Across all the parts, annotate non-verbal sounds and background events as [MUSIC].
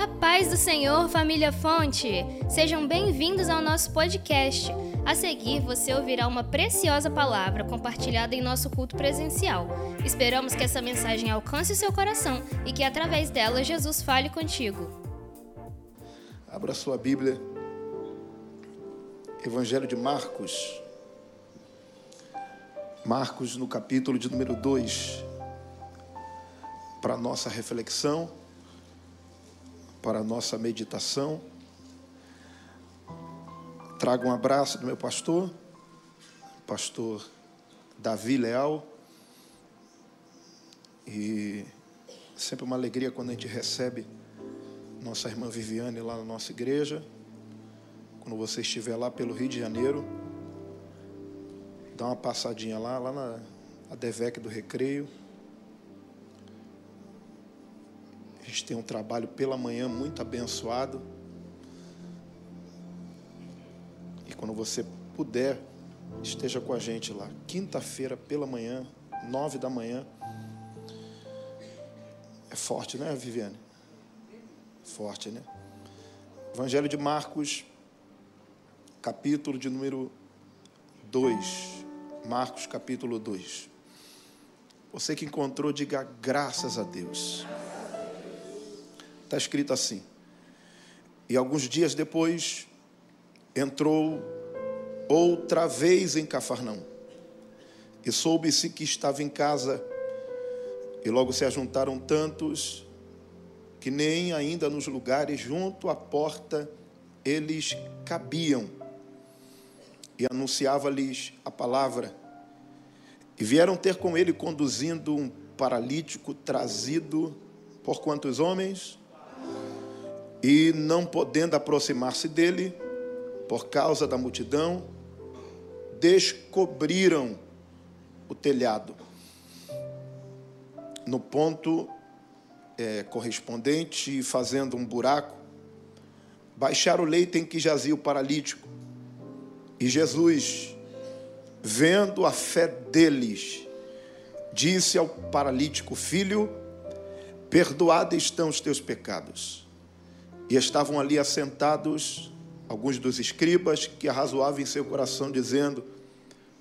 A paz do Senhor, família Fonte! Sejam bem-vindos ao nosso podcast. A seguir, você ouvirá uma preciosa palavra compartilhada em nosso culto presencial. Esperamos que essa mensagem alcance o seu coração e que, através dela, Jesus fale contigo. Abra sua Bíblia, Evangelho de Marcos. Marcos, no capítulo de número 2, para nossa reflexão para a nossa meditação. Trago um abraço do meu pastor, pastor Davi Leal. E sempre uma alegria quando a gente recebe nossa irmã Viviane lá na nossa igreja. Quando você estiver lá pelo Rio de Janeiro, dá uma passadinha lá, lá na Adevec do Recreio. A gente tem um trabalho pela manhã muito abençoado. E quando você puder, esteja com a gente lá. Quinta-feira pela manhã, nove da manhã. É forte, né, Viviane? Forte, né? Evangelho de Marcos, capítulo de número 2. Marcos, capítulo 2. Você que encontrou, diga graças a Deus. Está escrito assim. E alguns dias depois, entrou outra vez em Cafarnão. E soube-se que estava em casa. E logo se ajuntaram tantos que nem ainda nos lugares junto à porta eles cabiam. E anunciava-lhes a palavra. E vieram ter com ele conduzindo um paralítico trazido por quantos homens? E não podendo aproximar-se dele, por causa da multidão, descobriram o telhado. No ponto é, correspondente, fazendo um buraco, baixaram o leito em que jazia o paralítico. E Jesus, vendo a fé deles, disse ao paralítico: Filho, perdoados estão os teus pecados. E estavam ali assentados alguns dos escribas que arrazoavam em seu coração, dizendo: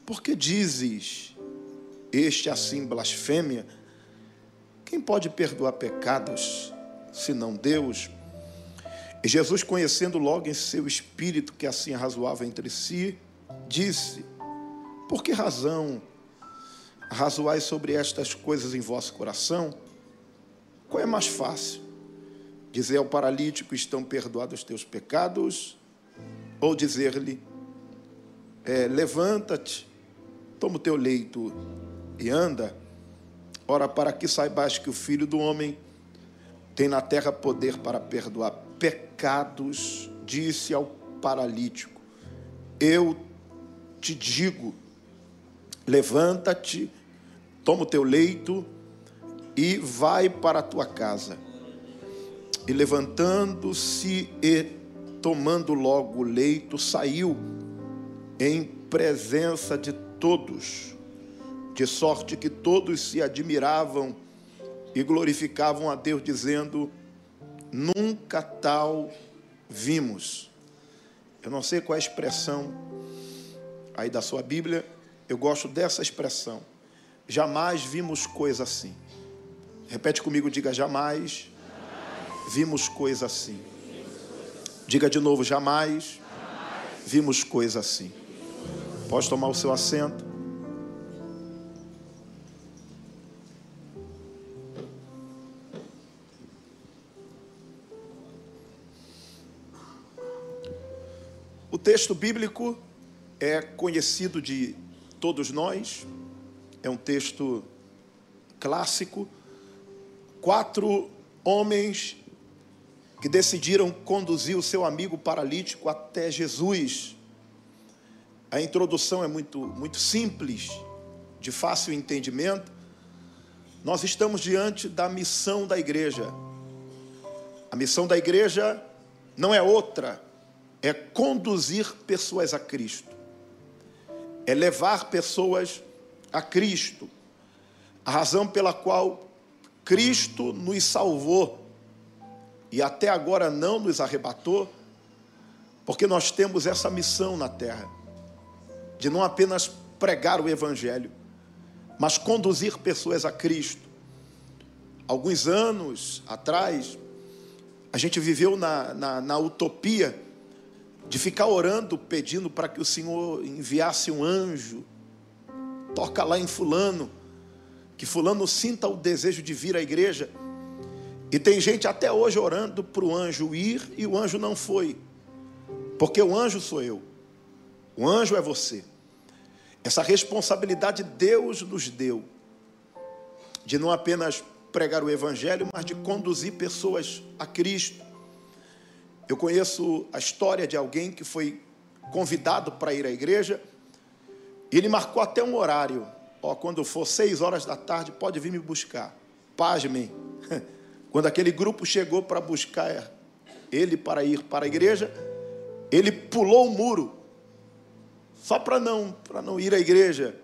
Por que dizes este assim blasfêmia? Quem pode perdoar pecados senão Deus? E Jesus, conhecendo logo em seu espírito que assim arrazoava entre si, disse: Por que razão razoais sobre estas coisas em vosso coração? Qual é mais fácil? Dizer ao paralítico: estão perdoados os teus pecados, ou dizer-lhe: é, levanta-te, toma o teu leito e anda. Ora, para que saibas que o Filho do Homem tem na terra poder para perdoar pecados, disse ao paralítico: Eu te digo, levanta-te, toma o teu leito e vai para a tua casa. E levantando-se e tomando logo o leito, saiu em presença de todos, de sorte que todos se admiravam e glorificavam a Deus, dizendo: Nunca tal vimos. Eu não sei qual é a expressão aí da sua Bíblia, eu gosto dessa expressão. Jamais vimos coisa assim. Repete comigo, diga jamais vimos coisa assim. Diga de novo, jamais vimos coisa assim. Pode tomar o seu assento. O texto bíblico é conhecido de todos nós, é um texto clássico. Quatro homens que decidiram conduzir o seu amigo paralítico até Jesus. A introdução é muito, muito simples, de fácil entendimento. Nós estamos diante da missão da igreja. A missão da igreja não é outra, é conduzir pessoas a Cristo, é levar pessoas a Cristo. A razão pela qual Cristo nos salvou e até agora não nos arrebatou, porque nós temos essa missão na terra, de não apenas pregar o Evangelho, mas conduzir pessoas a Cristo. Alguns anos atrás, a gente viveu na, na, na utopia de ficar orando, pedindo para que o Senhor enviasse um anjo, toca lá em Fulano, que Fulano sinta o desejo de vir à igreja. E tem gente até hoje orando para o anjo ir e o anjo não foi. Porque o anjo sou eu. O anjo é você. Essa responsabilidade Deus nos deu. De não apenas pregar o evangelho, mas de conduzir pessoas a Cristo. Eu conheço a história de alguém que foi convidado para ir à igreja. E ele marcou até um horário. Ó, quando for seis horas da tarde, pode vir me buscar. Pasmem. [LAUGHS] Quando aquele grupo chegou para buscar ele para ir para a igreja, ele pulou o muro, só para não, para não ir à igreja.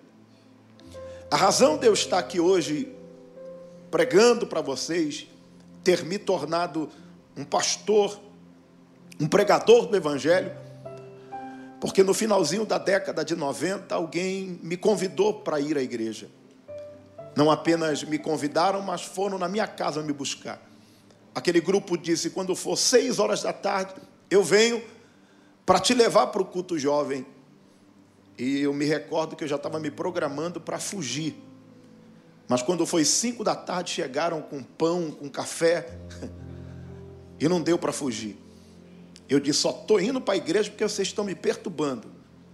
A razão de eu estar aqui hoje pregando para vocês, ter me tornado um pastor, um pregador do Evangelho, porque no finalzinho da década de 90, alguém me convidou para ir à igreja. Não apenas me convidaram, mas foram na minha casa me buscar. Aquele grupo disse: quando for seis horas da tarde, eu venho para te levar para o culto jovem. E eu me recordo que eu já estava me programando para fugir. Mas quando foi cinco da tarde, chegaram com pão, com café, [LAUGHS] e não deu para fugir. Eu disse: só estou indo para a igreja porque vocês estão me perturbando.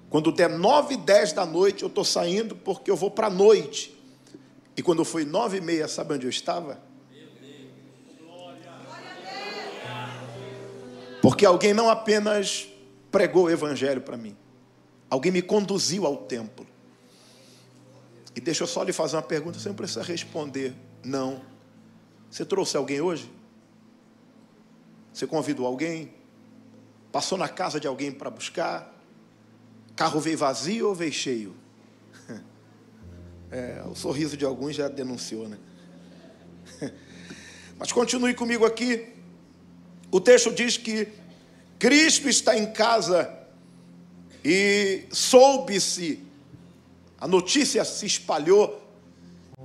Quando der nove e dez da noite, eu estou saindo porque eu vou para a noite. E quando foi nove e meia, sabe onde eu estava? Porque alguém não apenas pregou o evangelho para mim, alguém me conduziu ao templo. E deixa eu só lhe fazer uma pergunta, você não precisa responder, não. Você trouxe alguém hoje? Você convidou alguém? Passou na casa de alguém para buscar? Carro veio vazio ou veio cheio? É, o sorriso de alguns já denunciou, né? [LAUGHS] Mas continue comigo aqui. O texto diz que Cristo está em casa e soube-se, a notícia se espalhou,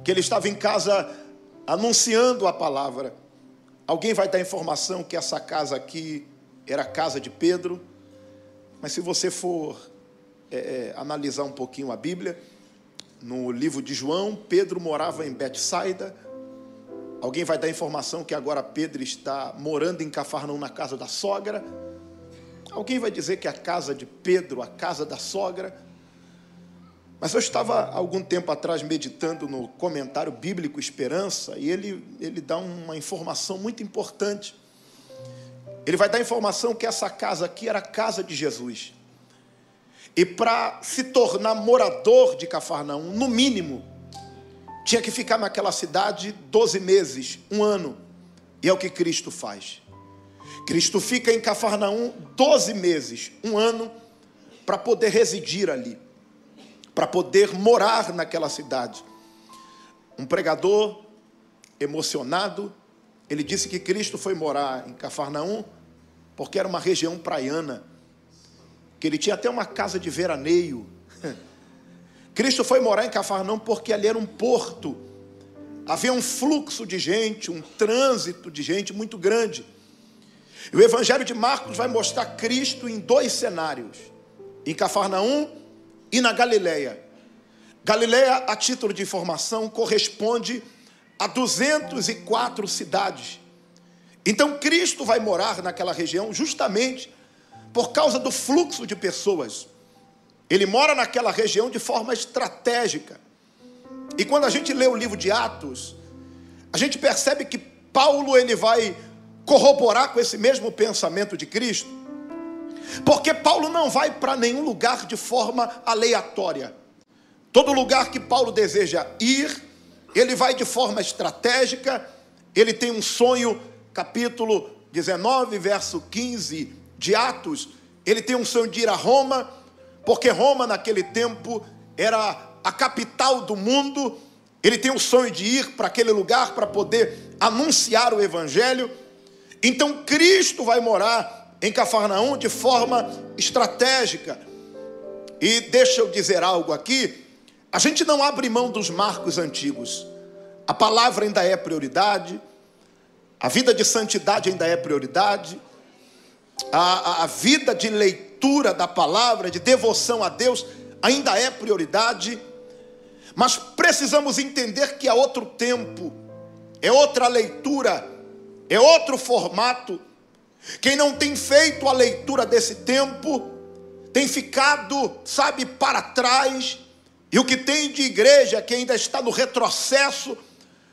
que ele estava em casa anunciando a palavra. Alguém vai dar informação que essa casa aqui era a casa de Pedro, mas se você for é, é analisar um pouquinho a Bíblia, no livro de João, Pedro morava em Betsaida. Alguém vai dar informação que agora Pedro está morando em Cafarnaum na casa da sogra. Alguém vai dizer que a casa de Pedro, a casa da sogra. Mas eu estava algum tempo atrás meditando no comentário bíblico Esperança e ele, ele dá uma informação muito importante. Ele vai dar informação que essa casa aqui era a casa de Jesus. E para se tornar morador de Cafarnaum, no mínimo, tinha que ficar naquela cidade 12 meses, um ano. E é o que Cristo faz. Cristo fica em Cafarnaum 12 meses, um ano, para poder residir ali, para poder morar naquela cidade. Um pregador emocionado, ele disse que Cristo foi morar em Cafarnaum porque era uma região praiana que ele tinha até uma casa de veraneio. [LAUGHS] Cristo foi morar em Cafarnaum porque ali era um porto. Havia um fluxo de gente, um trânsito de gente muito grande. E o Evangelho de Marcos vai mostrar Cristo em dois cenários: em Cafarnaum e na Galileia. Galileia, a título de informação, corresponde a 204 cidades. Então Cristo vai morar naquela região justamente por causa do fluxo de pessoas. Ele mora naquela região de forma estratégica. E quando a gente lê o livro de Atos, a gente percebe que Paulo ele vai corroborar com esse mesmo pensamento de Cristo. Porque Paulo não vai para nenhum lugar de forma aleatória. Todo lugar que Paulo deseja ir, ele vai de forma estratégica, ele tem um sonho, capítulo 19, verso 15 de Atos, ele tem um sonho de ir a Roma, porque Roma naquele tempo era a capital do mundo. Ele tem um sonho de ir para aquele lugar para poder anunciar o evangelho. Então Cristo vai morar em Cafarnaum de forma estratégica. E deixa eu dizer algo aqui: a gente não abre mão dos marcos antigos. A palavra ainda é prioridade, a vida de santidade ainda é prioridade, a, a, vida de leitura da palavra, de devoção a Deus, ainda é prioridade, mas precisamos entender que há outro tempo, é outra leitura, é outro formato. Quem não tem feito a leitura desse tempo, tem ficado, sabe, para trás, e o que tem de igreja que ainda está no retrocesso,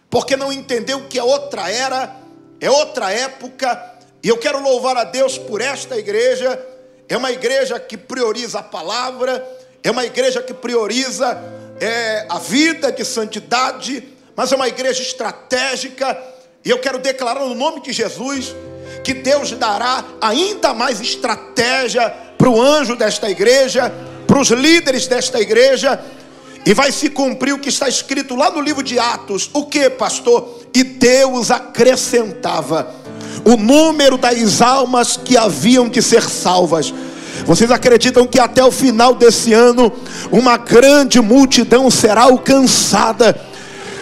porque não entendeu que é outra era, é outra época, e eu quero louvar a Deus por esta igreja. É uma igreja que prioriza a palavra, é uma igreja que prioriza é, a vida de santidade, mas é uma igreja estratégica. E eu quero declarar no nome de Jesus que Deus dará ainda mais estratégia para o anjo desta igreja, para os líderes desta igreja, e vai se cumprir o que está escrito lá no livro de Atos. O que, pastor? E Deus acrescentava o número das almas que haviam de ser salvas. Vocês acreditam que até o final desse ano uma grande multidão será alcançada?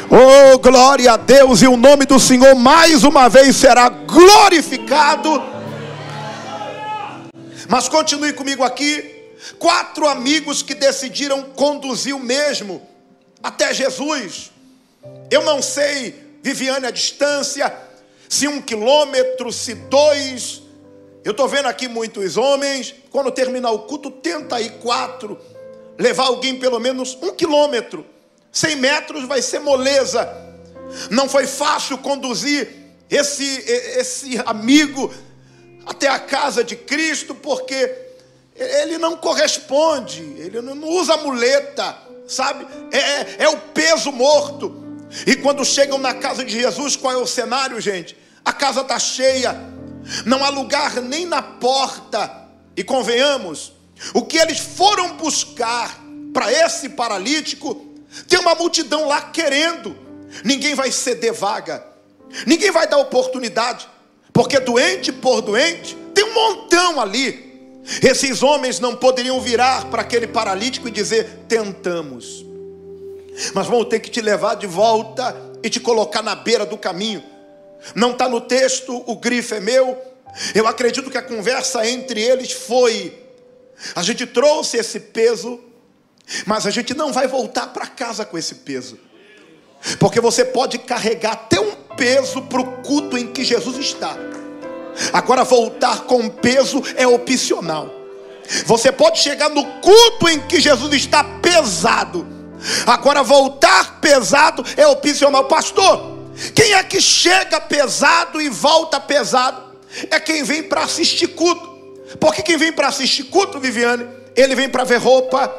Oh, glória a Deus! E o nome do Senhor mais uma vez será glorificado. Mas continue comigo aqui. Quatro amigos que decidiram conduzir o mesmo até Jesus. Eu não sei, Viviane, a distância, se um quilômetro, se dois. Eu estou vendo aqui muitos homens, quando terminar o culto, tenta aí quatro, levar alguém pelo menos um quilômetro. Cem metros vai ser moleza. Não foi fácil conduzir esse, esse amigo até a casa de Cristo, porque ele não corresponde, ele não usa muleta, sabe? É, é, é o peso morto. E quando chegam na casa de Jesus, qual é o cenário, gente? A casa está cheia, não há lugar nem na porta. E convenhamos, o que eles foram buscar para esse paralítico, tem uma multidão lá querendo. Ninguém vai ceder vaga, ninguém vai dar oportunidade, porque doente por doente, tem um montão ali. Esses homens não poderiam virar para aquele paralítico e dizer: tentamos, mas vão ter que te levar de volta e te colocar na beira do caminho. Não está no texto, o grifo é meu. Eu acredito que a conversa entre eles foi: a gente trouxe esse peso, mas a gente não vai voltar para casa com esse peso, porque você pode carregar até um peso para o culto em que Jesus está. Agora, voltar com peso é opcional. Você pode chegar no culto em que Jesus está pesado. Agora, voltar pesado é opcional. Pastor, quem é que chega pesado e volta pesado? É quem vem para assistir culto. Porque quem vem para assistir culto, Viviane, ele vem para ver roupa,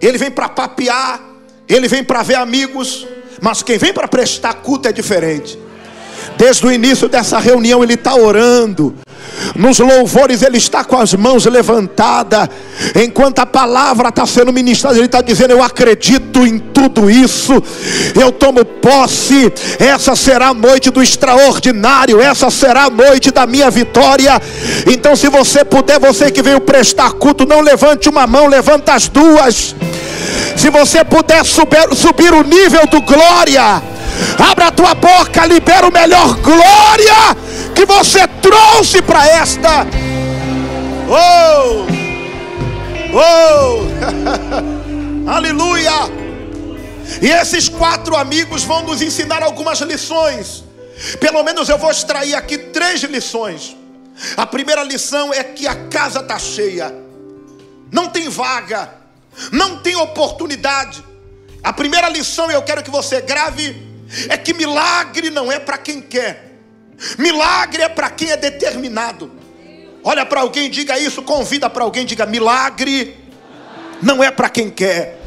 ele vem para papear, ele vem para ver amigos. Mas quem vem para prestar culto é diferente. Desde o início dessa reunião, ele está orando. Nos louvores, ele está com as mãos levantadas. Enquanto a palavra está sendo ministrada, ele está dizendo: Eu acredito em tudo isso. Eu tomo posse. Essa será a noite do extraordinário. Essa será a noite da minha vitória. Então, se você puder, você que veio prestar culto, não levante uma mão, levanta as duas. Se você puder subir, subir o nível do glória. Abra a tua boca, libera o melhor glória que você trouxe para esta. Oh! Oh! [LAUGHS] Aleluia! E esses quatro amigos vão nos ensinar algumas lições. Pelo menos eu vou extrair aqui três lições. A primeira lição é que a casa está cheia, não tem vaga, não tem oportunidade. A primeira lição eu quero que você grave é que milagre não é para quem quer, milagre é para quem é determinado. Olha para alguém, diga isso, convida para alguém, diga: milagre não é para quem quer,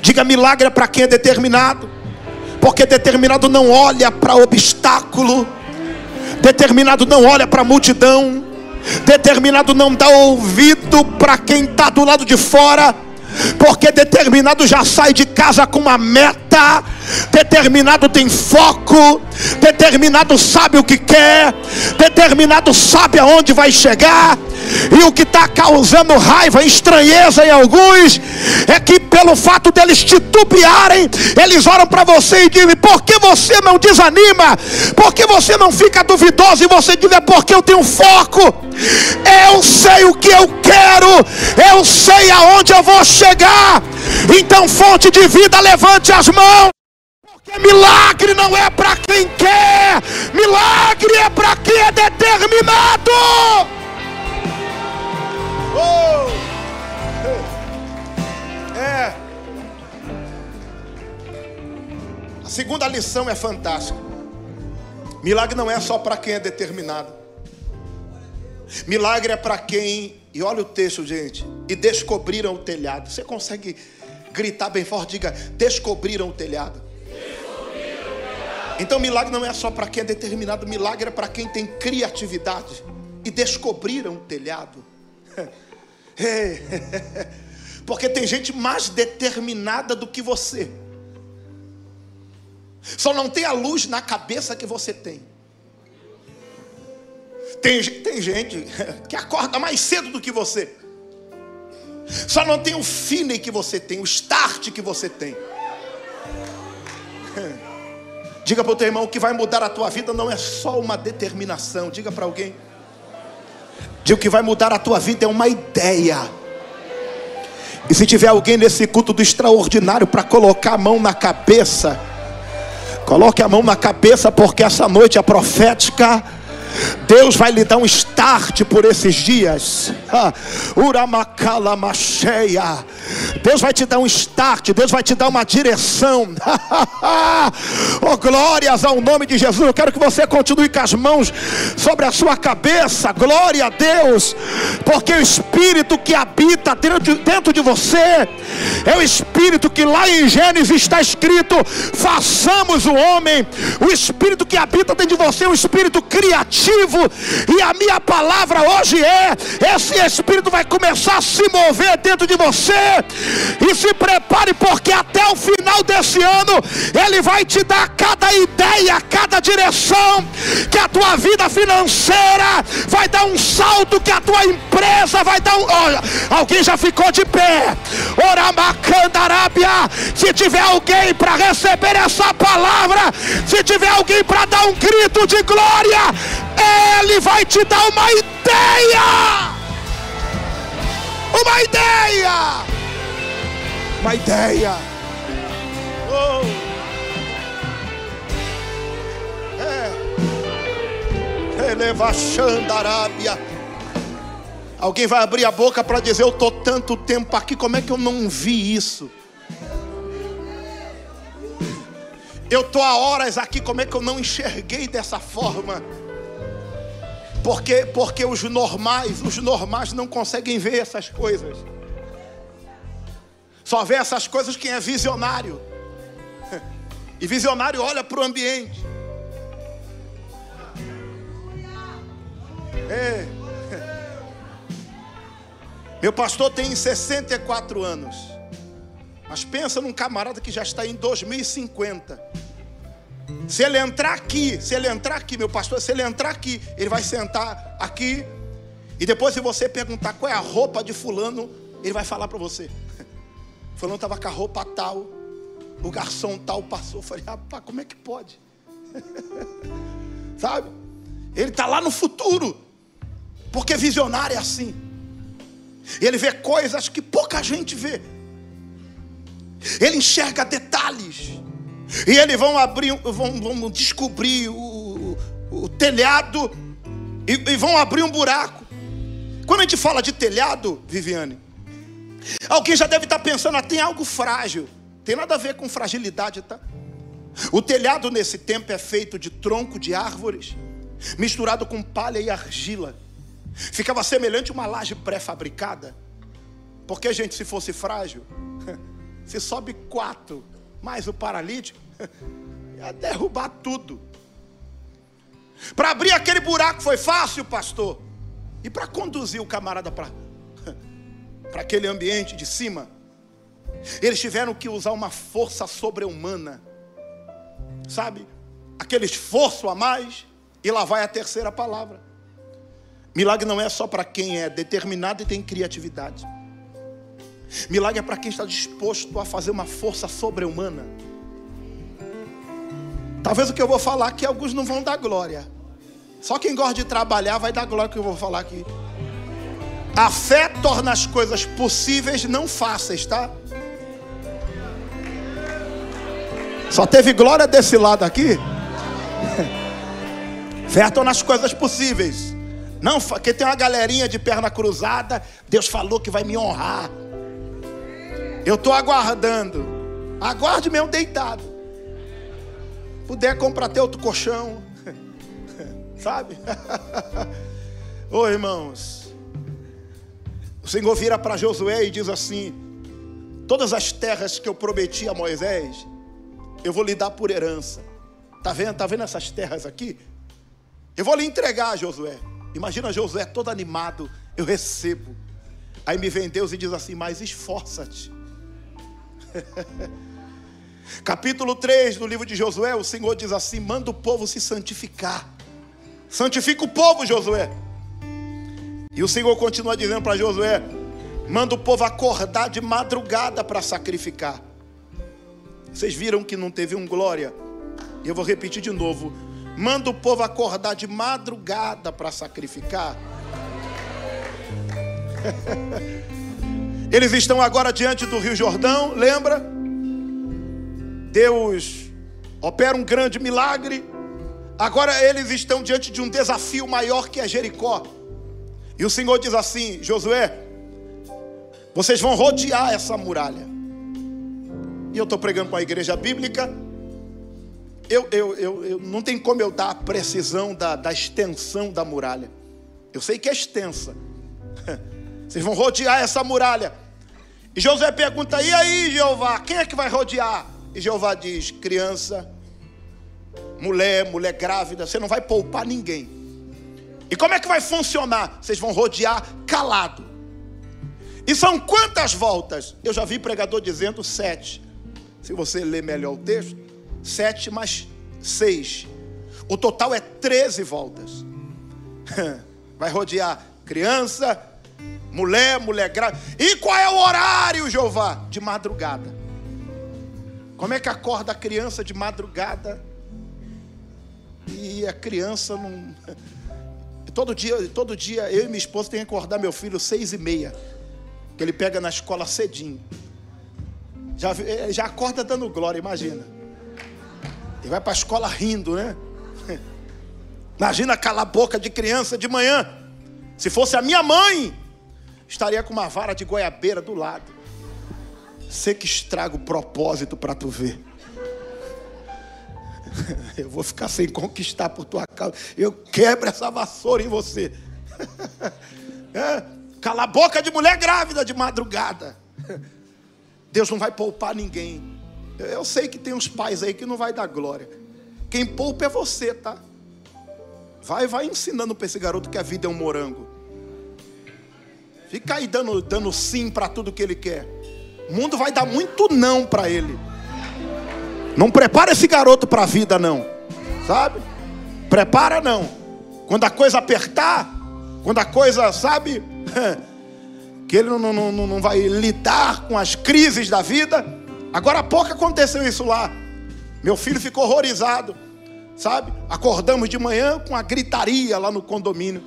diga: milagre é para quem é determinado, porque determinado não olha para obstáculo, determinado não olha para multidão, determinado não dá ouvido para quem está do lado de fora, porque determinado já sai de casa com uma meta determinado tem foco, determinado sabe o que quer, determinado sabe aonde vai chegar. E o que está causando raiva, estranheza em alguns, é que pelo fato deles titubearem, eles oram para você e dizem: por que você não desanima? Por que você não fica duvidoso? E você diz: é porque eu tenho foco. Eu sei o que eu quero, eu sei aonde eu vou chegar. Então, fonte de vida, levante as mãos. Porque milagre não é para quem quer, milagre é para quem é determinado. Oh! É. A segunda lição é fantástica. Milagre não é só para quem é determinado. Milagre é para quem, e olha o texto, gente, e descobriram o telhado. Você consegue gritar bem forte? Diga: descobriram o telhado. Então, milagre não é só para quem é determinado, milagre é para quem tem criatividade e descobriram o telhado. [LAUGHS] [LAUGHS] Porque tem gente mais determinada do que você. Só não tem a luz na cabeça que você tem. Tem, tem gente [LAUGHS] que acorda mais cedo do que você. Só não tem o fine que você tem, o start que você tem. [LAUGHS] Diga para o teu irmão que vai mudar a tua vida não é só uma determinação. Diga para alguém. Diga que vai mudar a tua vida é uma ideia. E se tiver alguém nesse culto do extraordinário para colocar a mão na cabeça, coloque a mão na cabeça, porque essa noite é profética. Deus vai lhe dar um start por esses dias. Uramakala macheia. Deus vai te dar um start, Deus vai te dar uma direção. [LAUGHS] oh, glórias ao nome de Jesus. Eu quero que você continue com as mãos sobre a sua cabeça. Glória a Deus, porque o Espírito que habita dentro, dentro de você é o Espírito que lá em Gênesis está escrito: façamos o homem. O Espírito que habita dentro de você é um Espírito criativo. E a minha palavra hoje é: esse Espírito vai começar a se mover dentro de você e se prepare, porque até o final desse ano Ele vai te dar cada ideia, cada direção, que a tua vida financeira vai dar um salto, que a tua empresa vai dar um. Oh, alguém já ficou de pé. Oramacandarábia. Se tiver alguém para receber essa palavra, se tiver alguém para dar um grito de glória, Ele vai te dar uma ideia uma ideia. Uma ideia. Oh. É. Eleva Xandarábia. Alguém vai abrir a boca para dizer: Eu estou tanto tempo aqui, como é que eu não vi isso? Eu estou há horas aqui, como é que eu não enxerguei dessa forma? Porque, porque os normais, os normais não conseguem ver essas coisas. Só vê essas coisas quem é visionário. E visionário olha para o ambiente. É. Meu pastor tem 64 anos. Mas pensa num camarada que já está em 2050. Se ele entrar aqui, se ele entrar aqui, meu pastor, se ele entrar aqui, ele vai sentar aqui. E depois, se você perguntar qual é a roupa de Fulano, ele vai falar para você. [LAUGHS] Fulano estava com a roupa tal, o garçom tal passou. Eu falei, rapaz, como é que pode? [LAUGHS] Sabe? Ele está lá no futuro, porque visionário é assim. Ele vê coisas que pouca gente vê. Ele enxerga detalhes. E eles vão abrir, vão, vão descobrir o, o telhado e, e vão abrir um buraco. Quando a gente fala de telhado, Viviane, alguém já deve estar pensando, ah, tem algo frágil. Tem nada a ver com fragilidade, tá? O telhado nesse tempo é feito de tronco de árvores, misturado com palha e argila. Ficava semelhante a uma laje pré-fabricada. Porque, gente, se fosse frágil, [LAUGHS] se sobe quatro, mais o paralítico, [LAUGHS] ia derrubar tudo. Para abrir aquele buraco foi fácil, pastor. E para conduzir o camarada para [LAUGHS] aquele ambiente de cima, Eles tiveram que usar uma força sobre-humana, sabe? Aquele esforço a mais, e lá vai a terceira palavra. Milagre não é só para quem é determinado e tem criatividade. Milagre é para quem está disposto a fazer uma força sobre-humana. Talvez o que eu vou falar aqui alguns não vão dar glória. Só quem gosta de trabalhar vai dar glória que eu vou falar aqui. A fé torna as coisas possíveis não fáceis, tá? Só teve glória desse lado aqui. [LAUGHS] Fé torna as coisas possíveis. Não, que tem uma galerinha de perna cruzada. Deus falou que vai me honrar. Eu estou aguardando. Aguarde mesmo deitado. Puder comprar até outro colchão. [LAUGHS] Sabe? [LAUGHS] Ô irmãos. O Senhor vira para Josué e diz assim: Todas as terras que eu prometi a Moisés, eu vou lhe dar por herança. Tá vendo? Tá vendo essas terras aqui? Eu vou lhe entregar, Josué. Imagina Josué todo animado, eu recebo. Aí me vem Deus e diz assim: Mas esforça-te. [LAUGHS] Capítulo 3 do livro de Josué, o Senhor diz assim: manda o povo se santificar. Santifica o povo, Josué. E o Senhor continua dizendo para Josué: manda o povo acordar de madrugada para sacrificar. Vocês viram que não teve um glória? E eu vou repetir de novo: manda o povo acordar de madrugada para sacrificar. [LAUGHS] Eles estão agora diante do Rio Jordão, lembra? Deus opera um grande milagre. Agora eles estão diante de um desafio maior que é Jericó. E o Senhor diz assim: Josué, vocês vão rodear essa muralha. E eu estou pregando para a igreja bíblica. Eu, eu, eu, eu, não tem como eu dar a precisão da, da extensão da muralha. Eu sei que é extensa. [LAUGHS] Vocês vão rodear essa muralha. E José pergunta: E aí, Jeová, quem é que vai rodear? E Jeová diz: Criança, mulher, mulher grávida, você não vai poupar ninguém. E como é que vai funcionar? Vocês vão rodear calado. E são quantas voltas? Eu já vi pregador dizendo sete. Se você ler melhor o texto, sete mais seis. O total é treze voltas. [LAUGHS] Vai rodear criança, Mulher, mulher grávida. E qual é o horário, Jeová? De madrugada. Como é que acorda a criança de madrugada? E a criança não. [LAUGHS] Todo dia, todo dia eu e minha esposa tem que acordar meu filho seis e meia. Que ele pega na escola cedinho. Já, já acorda dando glória, imagina. Ele vai para a escola rindo, né? [LAUGHS] Imagina calar a boca de criança de manhã. Se fosse a minha mãe, estaria com uma vara de goiabeira do lado. Você que estraga o propósito para tu ver. [LAUGHS] Eu vou ficar sem conquistar por tua causa. Eu quebro essa vassoura em você. [LAUGHS] É, cala a boca de mulher grávida de madrugada. [LAUGHS] Deus não vai poupar ninguém. Eu sei que tem uns pais aí que não vai dar glória. Quem poupa é você, tá? Vai, vai ensinando para esse garoto que a vida é um morango. Fica aí dando, dando sim para tudo que ele quer. O mundo vai dar muito não para ele. Não prepara esse garoto para a vida, não. Sabe? Prepara, não. Quando a coisa apertar, quando a coisa, sabe? [LAUGHS] que ele não, não, não, não vai lidar com as crises da vida. Agora há pouco aconteceu isso lá. Meu filho ficou horrorizado, sabe? Acordamos de manhã com a gritaria lá no condomínio.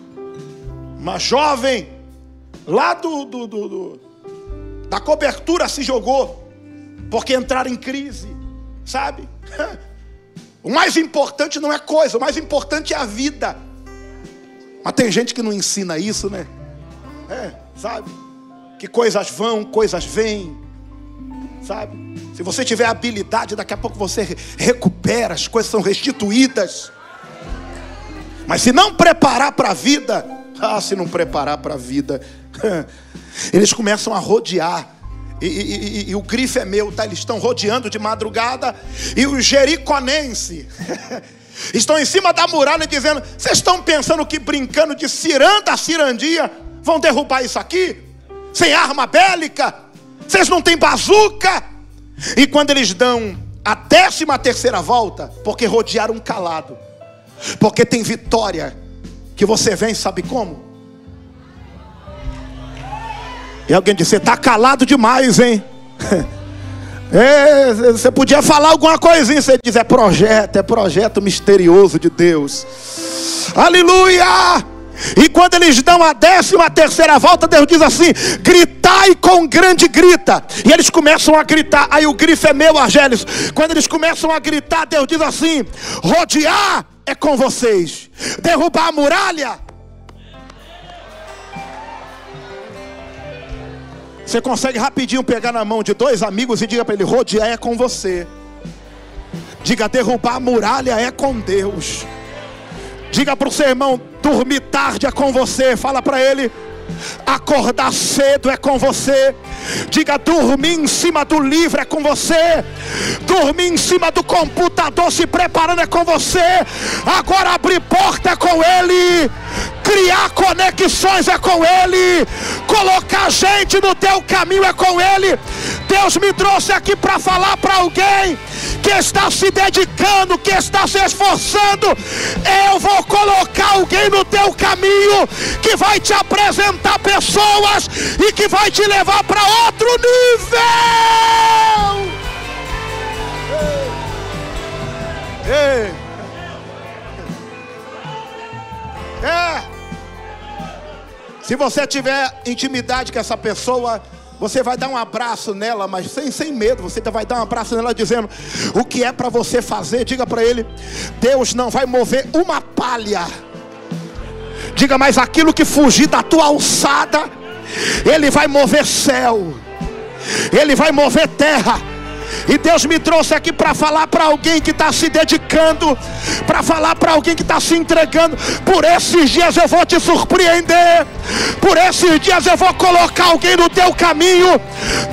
Uma jovem lá do, do, do, do da cobertura se jogou, porque entraram em crise, sabe? [LAUGHS] O mais importante não é coisa, o mais importante é a vida. Mas tem gente que não ensina isso, né? É, sabe? Que coisas vão, coisas vêm, sabe? Se você tiver habilidade, daqui a pouco você recupera, as coisas são restituídas. Mas se não preparar para a vida, [LAUGHS] ah, se não preparar para a vida, Eles começam a rodear. E, e, e, e, o grifo é meu, tá? Eles estão rodeando de madrugada. E os jericonenses [LAUGHS] estão em cima da muralha dizendo: Vocês estão pensando que brincando de ciranda a cirandia vão derrubar isso aqui? Sem arma bélica? Vocês não têm bazuca? E quando eles dão a décima terceira volta, porque rodearam calado, porque tem vitória, que você vem, sabe como? E alguém disse: Você está calado demais, hein? [LAUGHS] É, você podia falar alguma coisinha, você diz: É projeto, é projeto misterioso de Deus. Aleluia! E quando eles dão a décima terceira volta, Deus diz assim: gritai com grande grita. E eles começam a gritar. Aí o grifo é meu, Argélios. Quando eles começam a gritar, Deus diz assim: rodear é com vocês, derrubar a muralha Você consegue rapidinho pegar na mão de dois amigos e diga para ele: rodear é com você. Diga: derrubar a muralha é com Deus. Diga para o seu irmão: dormir tarde é com você. Fala para ele: acordar cedo é com você. Diga: dormir em cima do livro é com você. Dormir em cima do computador se preparando é com você. Agora abrir porta é com ele criar conexões é com Ele, colocar gente no teu caminho é com Ele. Deus me trouxe aqui para falar para alguém que está se dedicando, que está se esforçando. Eu vou colocar alguém no teu caminho que vai te apresentar pessoas e que vai te levar para outro nível. Ei. Ei. É. Se você tiver intimidade com essa pessoa, você vai dar um abraço nela, mas sem, sem medo. Você vai dar um abraço nela dizendo: O que é para você fazer? Diga para ele: Deus não vai mover uma palha. Diga, mas aquilo que fugir da tua alçada, Ele vai mover céu, Ele vai mover terra. E Deus me trouxe aqui para falar para alguém que está se dedicando, para falar para alguém que está se entregando. Por esses dias eu vou te surpreender. Por esses dias eu vou colocar alguém no teu caminho.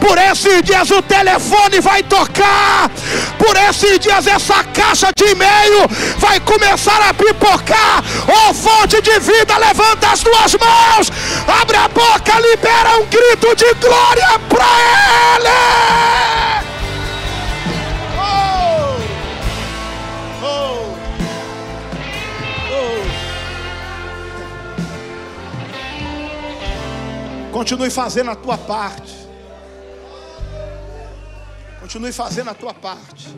Por esses dias o telefone vai tocar. Por esses dias essa caixa de e-mail vai começar a pipocar. Oh, fonte de vida, levanta as tuas mãos. Abre a boca, libera um grito de glória para Ele. Continue fazendo a tua parte. Continue fazendo a tua parte. [LAUGHS]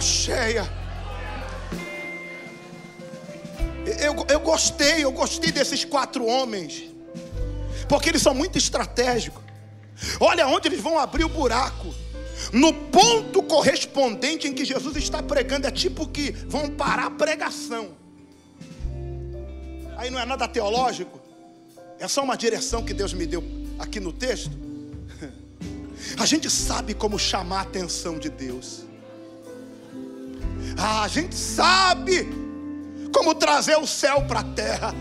cheia. Eu, eu gostei, eu gostei desses quatro homens. Porque eles são muito estratégicos. Olha onde eles vão abrir o buraco. No ponto correspondente em que Jesus está pregando. É tipo que vão parar a pregação. Aí não é nada teológico, é só uma direção que Deus me deu aqui no texto. [LAUGHS] A gente sabe como chamar a atenção de Deus. Ah, a gente sabe como trazer o céu para a terra.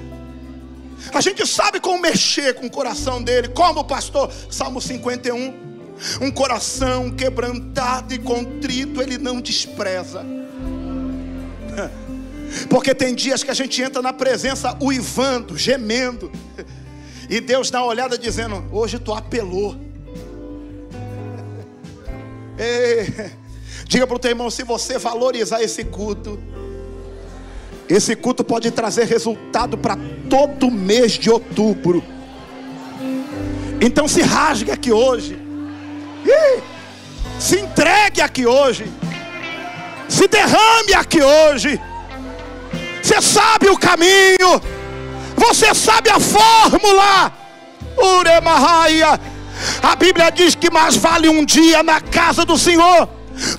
A gente sabe como mexer com o coração dele, como pastor, Salmo 51. Um coração quebrantado e contrito, ele não despreza. [LAUGHS] Porque tem dias que a gente entra na presença uivando, gemendo. E Deus dá uma olhada dizendo: Hoje tu apelou. [LAUGHS] Ei, diga para o teu irmão: se você valorizar esse culto, esse culto pode trazer resultado para todo mês de outubro. Então se rasgue aqui hoje. se entregue aqui hoje. Se derrame aqui hoje. Você sabe o caminho. Você sabe a fórmula. Uremahaya. A Bíblia diz que mais vale um dia na casa do Senhor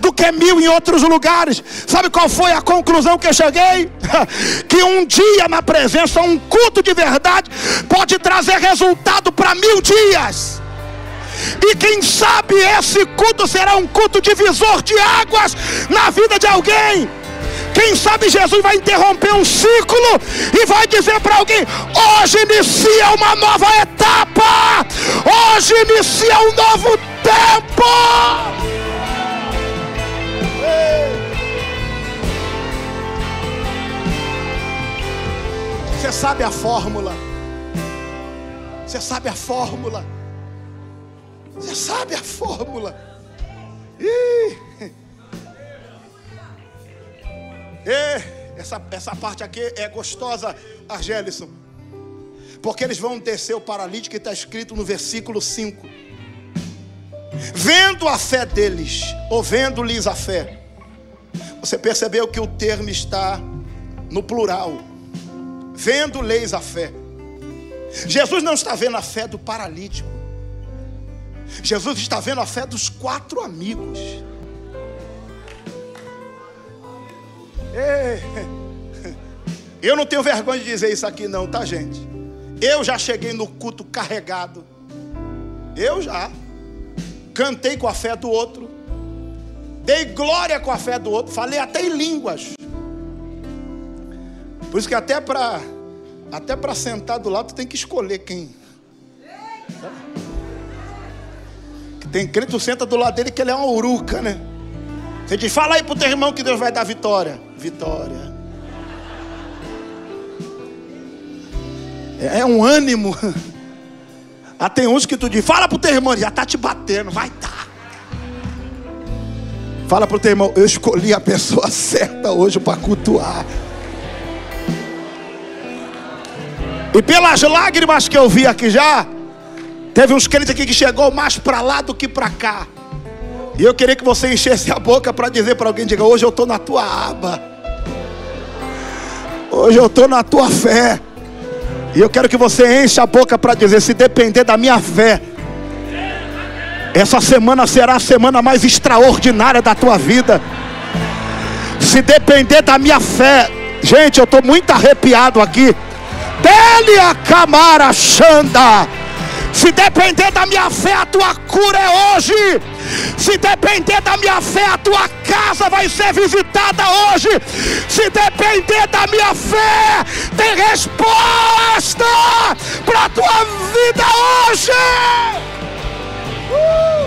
do que mil em outros lugares. Sabe qual foi a conclusão que eu cheguei? [LAUGHS] Que um dia na presença, um culto de verdade, pode trazer resultado para mil dias. E quem sabe esse culto será um culto divisor de águas na vida de alguém. Quem sabe Jesus vai interromper um ciclo e vai dizer para alguém: hoje inicia uma nova etapa, hoje inicia um novo tempo. Você sabe a fórmula. Você sabe a fórmula. Você sabe a fórmula. Ih. Essa, essa parte aqui é gostosa, Argelison. Porque eles vão descer o paralítico que está escrito no versículo 5. Vendo a fé deles, ou vendo-lhes a fé. Você percebeu que o termo está no plural. Vendo-lhes a fé. Jesus não está vendo a fé do paralítico. Jesus está vendo a fé dos quatro amigos. Eu não tenho vergonha de dizer isso aqui, não, tá, gente? Eu já cheguei no culto carregado. Eu já. Cantei com a fé do outro. Dei glória com a fé do outro. Falei até em línguas. Por isso que até para até para sentar do lado tu tem que escolher quem. Tem crente, tu senta do lado dele que ele é uma uruca, né? Você diz, fala aí pro teu irmão que Deus vai dar vitória. Vitória. É, é um ânimo. [LAUGHS] Ah, tem uns que tu diz, fala pro teu irmão, já tá te batendo, vai dar. Fala pro teu irmão, eu escolhi a pessoa [LAUGHS] certa hoje para cultuar. E pelas lágrimas que eu vi aqui já, teve uns crentes aqui que chegou mais para lá do que para cá. E eu queria que você enchesse a boca para dizer para alguém: diga, hoje eu estou na tua aba. Hoje eu estou na tua fé. E eu quero que você encha a boca para dizer: se depender da minha fé, essa semana será a semana mais extraordinária da tua vida. Se depender da minha fé, gente, eu estou muito arrepiado aqui. Dele a camara xanda. Se depender da minha fé, a tua cura é hoje. Se depender da minha fé, a tua casa vai ser visitada hoje. Se depender da minha fé, tem resposta para a tua vida hoje. Uh!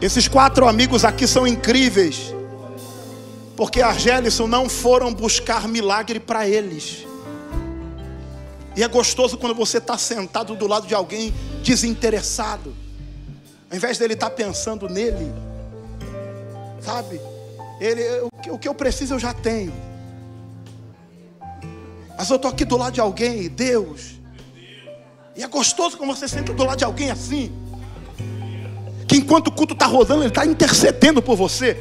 Esses quatro amigos aqui são incríveis. Porque Argelison não foram buscar milagre para eles. E é gostoso quando você está sentado do lado de alguém desinteressado. Ao invés dele estar tá pensando nele. Sabe? Ele, o que eu preciso eu já tenho. Mas eu estou aqui do lado de alguém, Deus. E é gostoso quando você senta do lado de alguém assim. Que enquanto o culto está rodando, ele está intercedendo por você.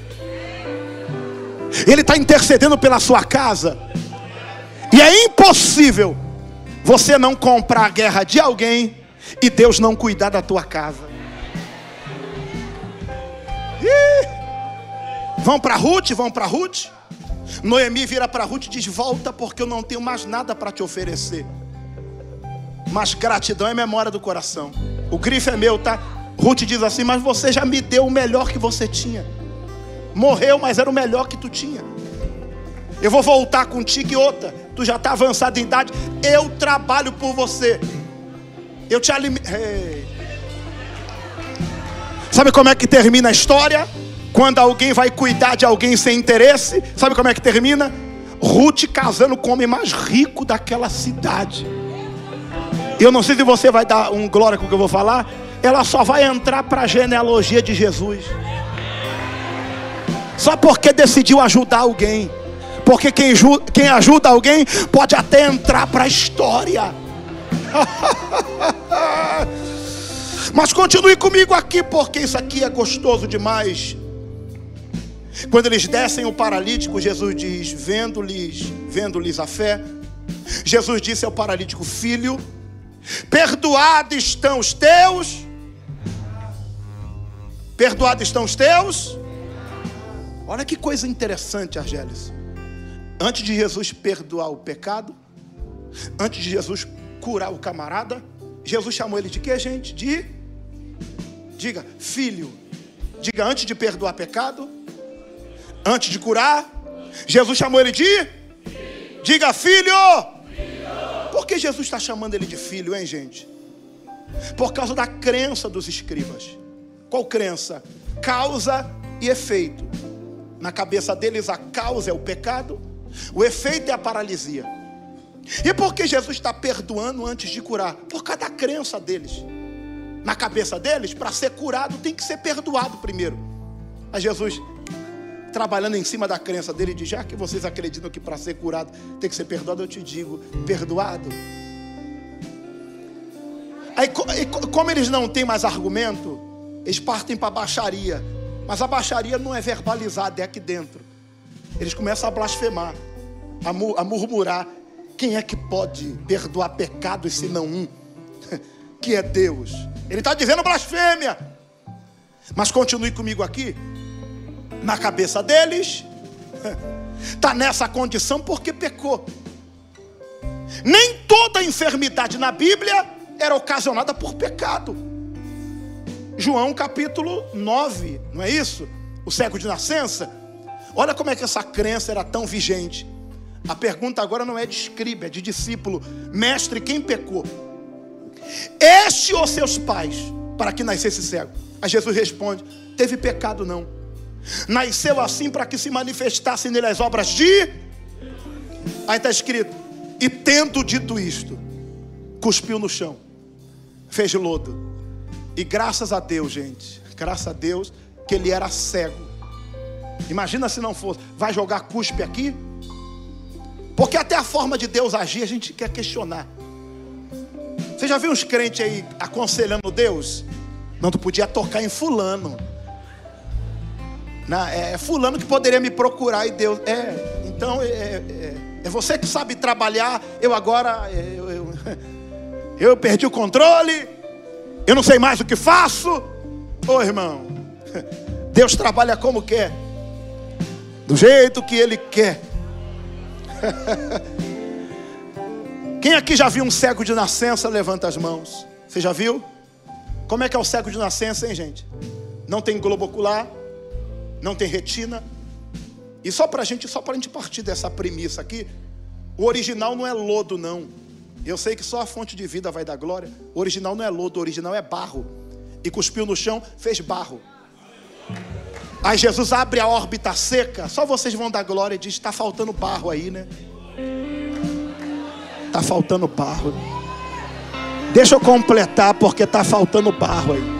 Ele está intercedendo pela sua casa. E é impossível você não comprar a guerra de alguém e Deus não cuidar da tua casa. Ih, vão para Ruth, vão para Ruth. Noemi vira para Ruth e diz: Volta, porque eu não tenho mais nada para te oferecer. Mas gratidão é memória do coração. O grifo é meu, tá? Ruth diz assim: Mas você já me deu o melhor que você tinha. Morreu, mas era o melhor que tu tinha. Eu vou voltar contigo e outra. Tu já está avançado em idade. Eu trabalho por você. Eu te alimento. Hey. Sabe como é que termina a história? Quando alguém vai cuidar de alguém sem interesse. Sabe como é que termina? Ruth casando com o homem mais rico daquela cidade. Eu não sei se você vai dar um glória com o que eu vou falar. Ela só vai entrar para a genealogia de Jesus. Só porque decidiu ajudar alguém. Porque quem, quem ajuda alguém pode até entrar para a história. [LAUGHS] Mas continue comigo aqui, porque isso aqui é gostoso demais. Quando eles descem o paralítico, Jesus diz: vendo-lhes, vendo-lhes a fé, Jesus disse ao paralítico: Filho, Perdoados estão os teus. Perdoados estão os teus. Olha que coisa interessante, Argelis. Antes de Jesus perdoar o pecado, antes de Jesus curar o camarada, Jesus chamou ele de quê, gente? De diga, filho. Diga antes de perdoar pecado, antes de curar, Jesus chamou ele de diga filho. Por que Jesus está chamando ele de filho, hein, gente? Por causa da crença dos escribas. Qual crença? Causa e efeito. Na cabeça deles, a causa é o pecado, o efeito é a paralisia. E por que Jesus está perdoando antes de curar? Por causa da crença deles. Na cabeça deles, para ser curado, tem que ser perdoado primeiro. Aí Jesus, trabalhando em cima da crença dele, diz: já que vocês acreditam que para ser curado tem que ser perdoado, eu te digo: perdoado. Aí, como eles não têm mais argumento, eles partem para a baixaria. Mas a baixaria não é verbalizada, é aqui dentro. Eles começam a blasfemar, a, a murmurar. Quem é que pode perdoar pecados se não um? [LAUGHS] Que é Deus. Ele está dizendo blasfêmia. Mas continue comigo aqui. Na cabeça deles, está [LAUGHS] nessa condição porque pecou. Nem toda enfermidade na Bíblia era ocasionada por pecado. João capítulo 9, não é isso? O cego de nascença. Olha como é que essa crença era tão vigente. A pergunta agora não é de escriba, é de discípulo. Mestre, quem pecou? Este ou seus pais, para que nascesse cego? Aí Jesus responde: teve pecado não. Nasceu assim para que se manifestassem nele as obras de. Aí está escrito: e tendo dito isto, cuspiu no chão, fez lodo e graças a Deus, gente, graças a Deus que ele era cego. Imagina se não fosse, vai jogar cuspe aqui? Porque até a forma de Deus agir a gente quer questionar. Você já viu uns crentes aí aconselhando Deus? Não, tu podia tocar em fulano. Não, é, é fulano que poderia me procurar e Deus. É, então é, é, é você que sabe trabalhar. Eu agora é, eu, eu, [LAUGHS] eu perdi o controle eu não sei mais o que faço. Ô oh, irmão, [LAUGHS] Deus trabalha como quer, do jeito que Ele quer. [LAUGHS] Quem aqui já viu um cego de nascença? Levanta as mãos. Você já viu? Como é que é o cego de nascença, hein, gente? Não tem globo ocular, não tem retina. E só para gente, só para a gente partir dessa premissa aqui, o original não é lodo, não. Eu sei que só a fonte de vida vai dar glória. O original não é lodo, o original é barro. E cuspiu no chão, fez barro. Aí Jesus abre a órbita seca. Só vocês vão dar glória e diz: está faltando barro aí, né? Está faltando barro. Deixa eu completar, porque está faltando barro aí.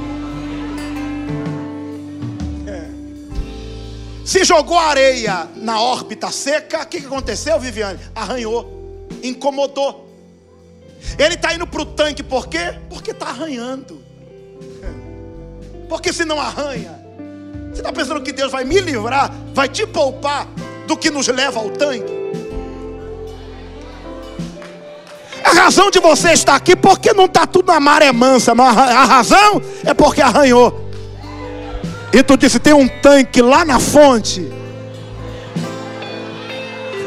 Se jogou areia na órbita seca, o que aconteceu, Viviane? Arranhou, incomodou. Ele está indo para o tanque por quê? Porque está arranhando. Porque se não arranha, você está pensando que Deus vai me livrar, vai te poupar do que nos leva ao tanque? A razão de você estar aqui porque não está tudo na maré mansa, a razão é porque arranhou. E tu disse: tem um tanque lá na fonte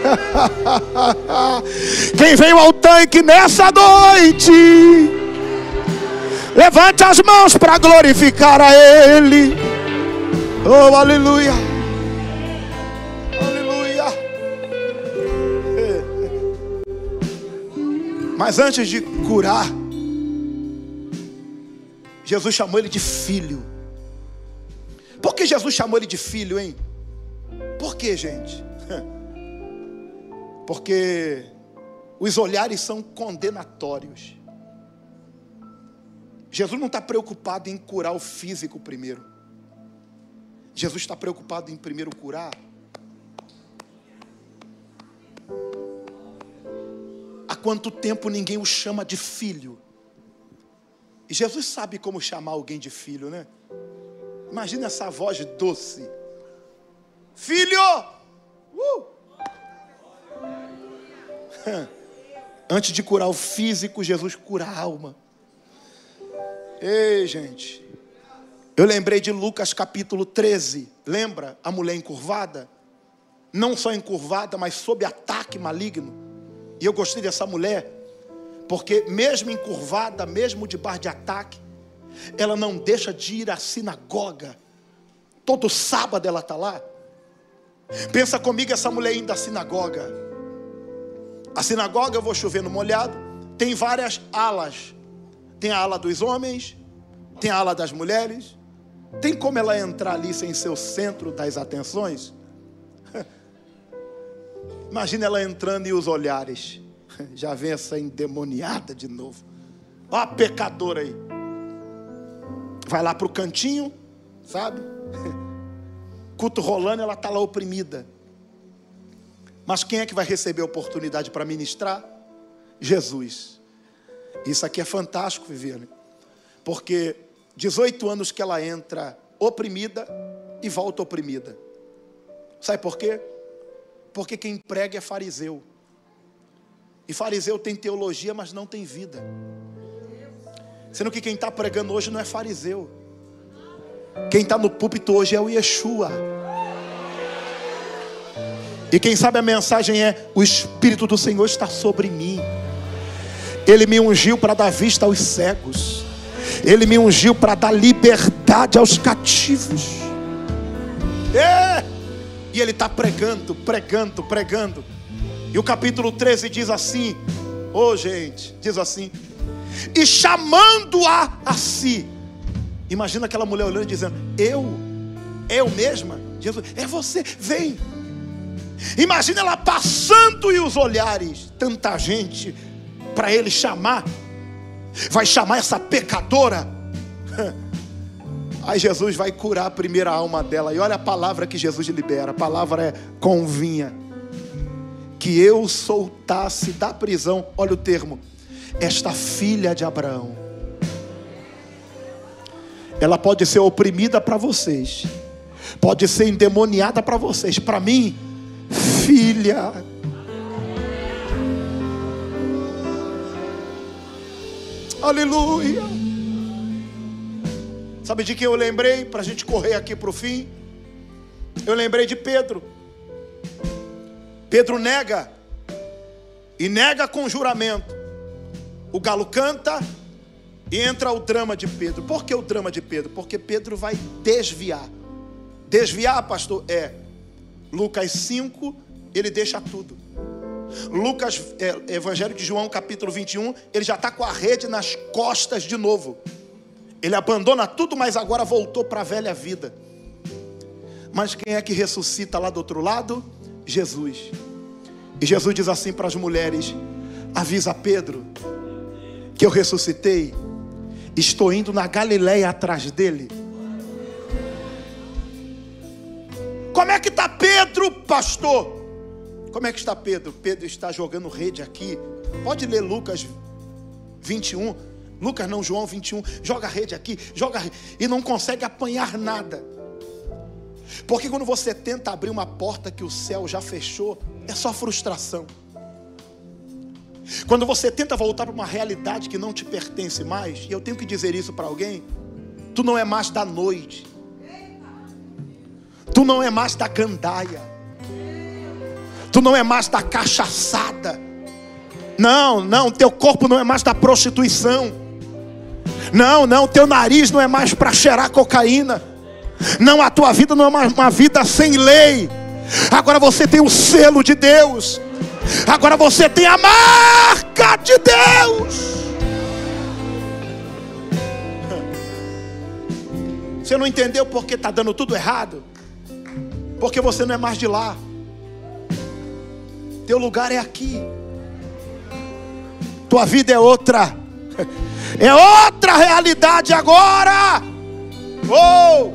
[LAUGHS] Quem veio ao tanque nessa noite, levante as mãos para glorificar a Ele. Oh, aleluia. Aleluia. [LAUGHS] Mas antes de curar, Jesus chamou ele de filho. Por que Jesus chamou ele de filho, hein? Por que, gente? [LAUGHS] Porque os olhares são condenatórios. Jesus não está preocupado em curar o físico primeiro. Jesus está preocupado em primeiro curar. Há quanto tempo ninguém o chama de filho? E Jesus sabe como chamar alguém de filho, né? Imagina essa voz doce. Filho! Uh! [LAUGHS] Antes de curar o físico, Jesus cura a alma. Ei, gente. Eu lembrei de Lucas capítulo 13. Lembra a mulher encurvada? Não só encurvada, mas sob ataque maligno. E eu gostei dessa mulher, porque mesmo encurvada, mesmo debaixo de ataque, ela não deixa de ir à sinagoga. Todo sábado ela está lá. Pensa comigo essa mulher indo à sinagoga. A sinagoga, eu vou chover no molhado, tem várias alas, Tem a ala dos homens, tem a ala das mulheres. Tem como ela entrar ali sem ser o centro das atenções? [LAUGHS] Imagina ela entrando e os olhares. [LAUGHS] Já vem essa endemoniada de novo. Ó a pecadora aí. Vai lá para o cantinho, sabe? [LAUGHS] Culto rolando, ela está lá oprimida. Mas quem é que vai receber a oportunidade para ministrar? Jesus. Isso aqui é fantástico, Viviane. Porque 18 anos que ela entra oprimida e volta oprimida. Sabe por quê? Porque quem prega é fariseu. E fariseu tem teologia, mas não tem vida. Sendo que quem está pregando hoje não é fariseu. Quem está no púlpito hoje é o Yeshua. E quem sabe a mensagem é: o Espírito do Senhor está sobre mim. Ele me ungiu para dar vista aos cegos. Ele me ungiu para dar liberdade aos cativos. É! E ele está pregando, pregando, pregando. E o capítulo 13 diz assim: Ô oh, gente, diz assim: E chamando-a a si. Imagina aquela mulher olhando e dizendo: Eu, eu mesma, Jesus, é você, vem. Imagina ela passando e os olhares, tanta gente para ele chamar, vai chamar essa pecadora. [LAUGHS] Aí Jesus vai curar a primeira alma dela. E olha a palavra que Jesus libera: a palavra é convinha. Que eu soltasse da prisão, olha o termo, esta filha de Abraão. Ela pode ser oprimida para vocês, pode ser endemoniada para vocês, para mim, filha. Aleluia. Sabe de quem eu lembrei? Para a gente correr aqui para o fim. Eu lembrei de Pedro. Pedro nega. E nega com juramento. O galo canta e entra o drama de Pedro. Por que o drama de Pedro? Porque Pedro vai desviar. Desviar, pastor, é Lucas 5, ele deixa tudo. Lucas, é, Evangelho de João, capítulo 21, ele já está com a rede nas costas de novo. Ele abandona tudo, mas agora voltou para a velha vida. Mas quem é que ressuscita lá do outro lado? Jesus. E Jesus diz assim para as mulheres: avisa Pedro que eu ressuscitei, estou indo na Galileia atrás dele. Como é que está Pedro, pastor? Como é que está Pedro? Pedro está jogando rede aqui. Pode ler Lucas 21. Lucas não, João 21. Joga rede aqui, joga e não consegue apanhar nada. Porque quando você tenta abrir uma porta que o céu já fechou, é só frustração. Quando você tenta voltar para uma realidade que não te pertence mais, e eu tenho que dizer isso para alguém, tu não é mais da noite. Tu não é mais da gandaia. Tu não é mais da cachaçada. Não, não, teu corpo não é mais da prostituição. Não, não, teu nariz não é mais para cheirar cocaína. Não, a tua vida não é mais uma vida sem lei. Agora você tem o selo de Deus. Agora você tem a marca de Deus. [LAUGHS] Você não entendeu porque está dando tudo errado? Porque você não é mais de lá. Teu lugar é aqui. Tua vida é outra. [LAUGHS] É outra realidade agora. Oh!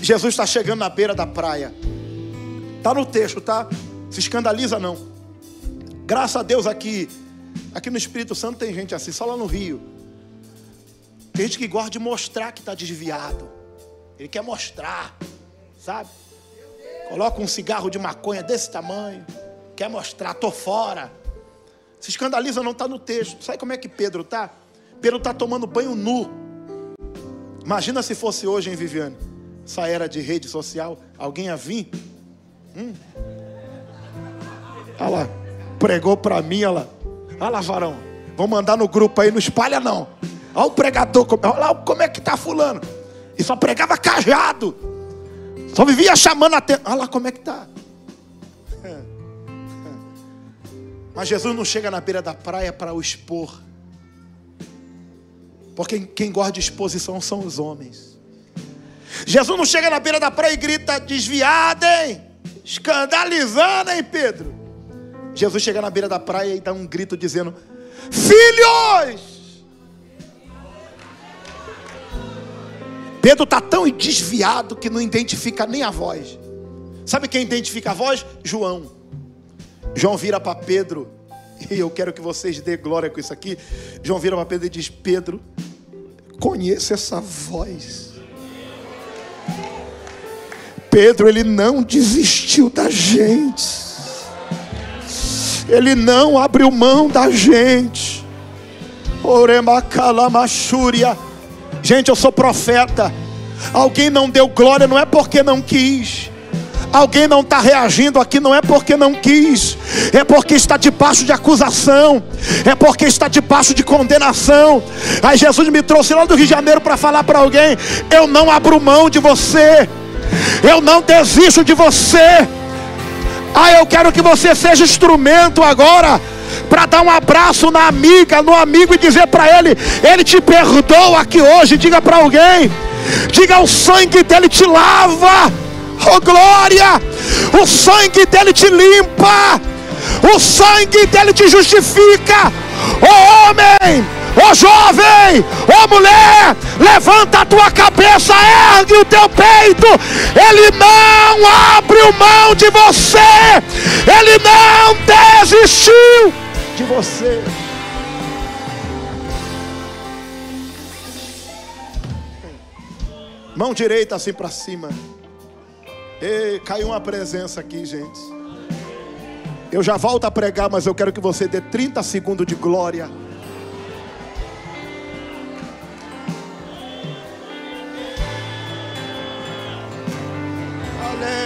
Jesus está chegando na beira da praia. Tá no texto, tá? Se escandaliza não. Graças a Deus aqui, aqui no Espírito Santo tem gente assim, só lá no Rio. Tem gente que gosta de mostrar que está desviado. Ele quer mostrar, sabe? Coloca um cigarro de maconha desse tamanho. Quer mostrar, tô fora. Se escandaliza, não está no texto. Sabe como é que Pedro está? Pedro está tomando banho nu. Imagina se fosse hoje, hein, Viviane? Essa era de rede social. Alguém ia vir? Hum. Olha lá. Pregou para mim, olha lá. Olha lá, varão. Vou mandar no grupo aí, não espalha não. Olha o pregador. Olha lá como é que tá fulano. E só pregava cajado. Só vivia chamando a atenção. Olha lá como é que está. Mas Jesus não chega na beira da praia para o expor. Porque quem gosta de exposição são os homens. Jesus não chega na beira da praia e grita: desviado, hein? Escandalizando, hein, Pedro? Jesus chega na beira da praia e dá um grito dizendo: Filhos! Pedro está tão desviado que não identifica nem a voz. Sabe quem identifica a voz? João. João vira para Pedro, [LAUGHS] e eu quero que vocês dê glória com isso aqui. João vira para Pedro e diz: Pedro, conheça essa voz. Pedro, ele não desistiu da gente, ele não abriu mão da gente. Gente, eu sou profeta. Alguém não deu glória, não é porque não quis. Alguém não está reagindo aqui, não é porque não quis, é porque está debaixo de acusação, é porque está debaixo de condenação. Aí Jesus me trouxe lá do Rio de Janeiro para falar para alguém: eu não abro mão de você, eu não desisto de você. Ah, eu quero que você seja instrumento agora para dar um abraço na amiga, no amigo e dizer para ele: Ele te perdoa aqui hoje. Diga para alguém, diga o sangue dele te lava, oh glória, o sangue dele te limpa, o sangue dele te justifica, oh homem. Ô oh, jovem, ô oh, mulher, levanta a tua cabeça, ergue o teu peito. Ele não abriu mão de você, ele não desistiu de você. Mão direita assim para cima. E caiu uma presença aqui, gente. Eu já volto a pregar, mas eu quero que você dê 30 segundos de glória.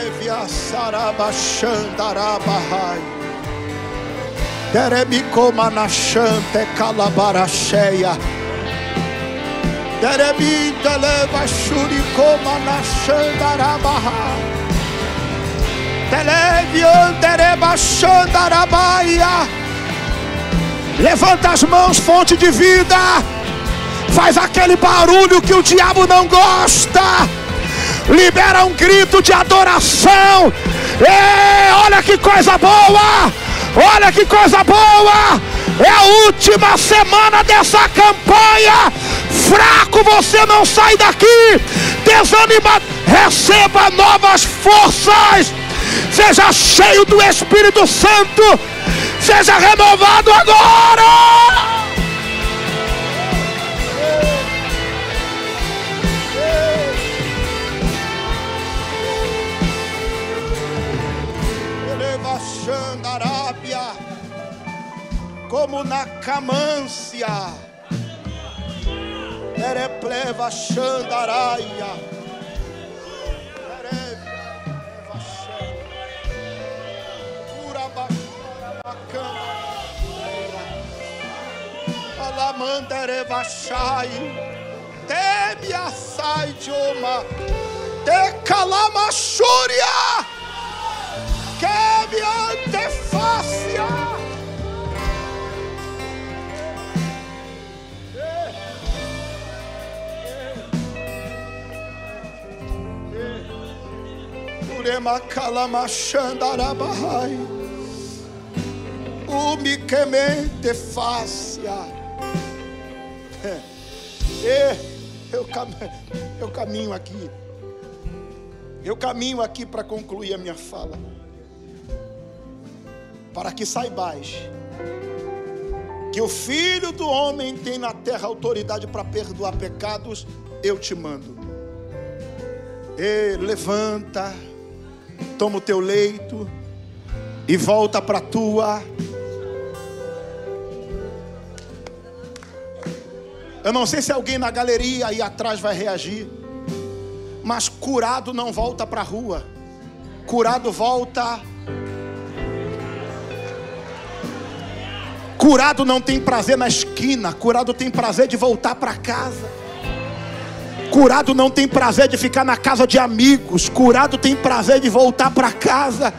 Alevia sarabachandarabahai. Derebicoma na chante calabaracheia. Derebita leva churicoma na xandarabaha. Televian dereba xandarabaia. Levanta as mãos, fonte de vida. Faz aquele barulho que o diabo não gosta. Libera um grito de adoração. Ei, olha que coisa boa! Olha que coisa boa! É a última semana dessa campanha. Fraco, você não sai daqui. Desanimado, receba novas forças. Seja cheio do Espírito Santo. Seja renovado agora. Como na camância. Erepleva xandaraia. Alamanderevachai, teme a sai de uma, decalamachuria, que me antefácia. Urema calamashandarabahai. Umiquemente fácia. É, eu, eu caminho aqui. Eu caminho aqui para concluir a minha fala. Para que saibais que o Filho do Homem tem na terra autoridade para perdoar pecados, eu te mando. E levanta toma o teu leito e volta para a tua. Eu não sei se alguém na galeria aí atrás vai reagir, mas curado não volta para a rua, curado volta. Curado não tem prazer na esquina, curado tem prazer de voltar para casa. Curado não tem prazer de ficar na casa de amigos. Curado tem prazer de voltar para casa.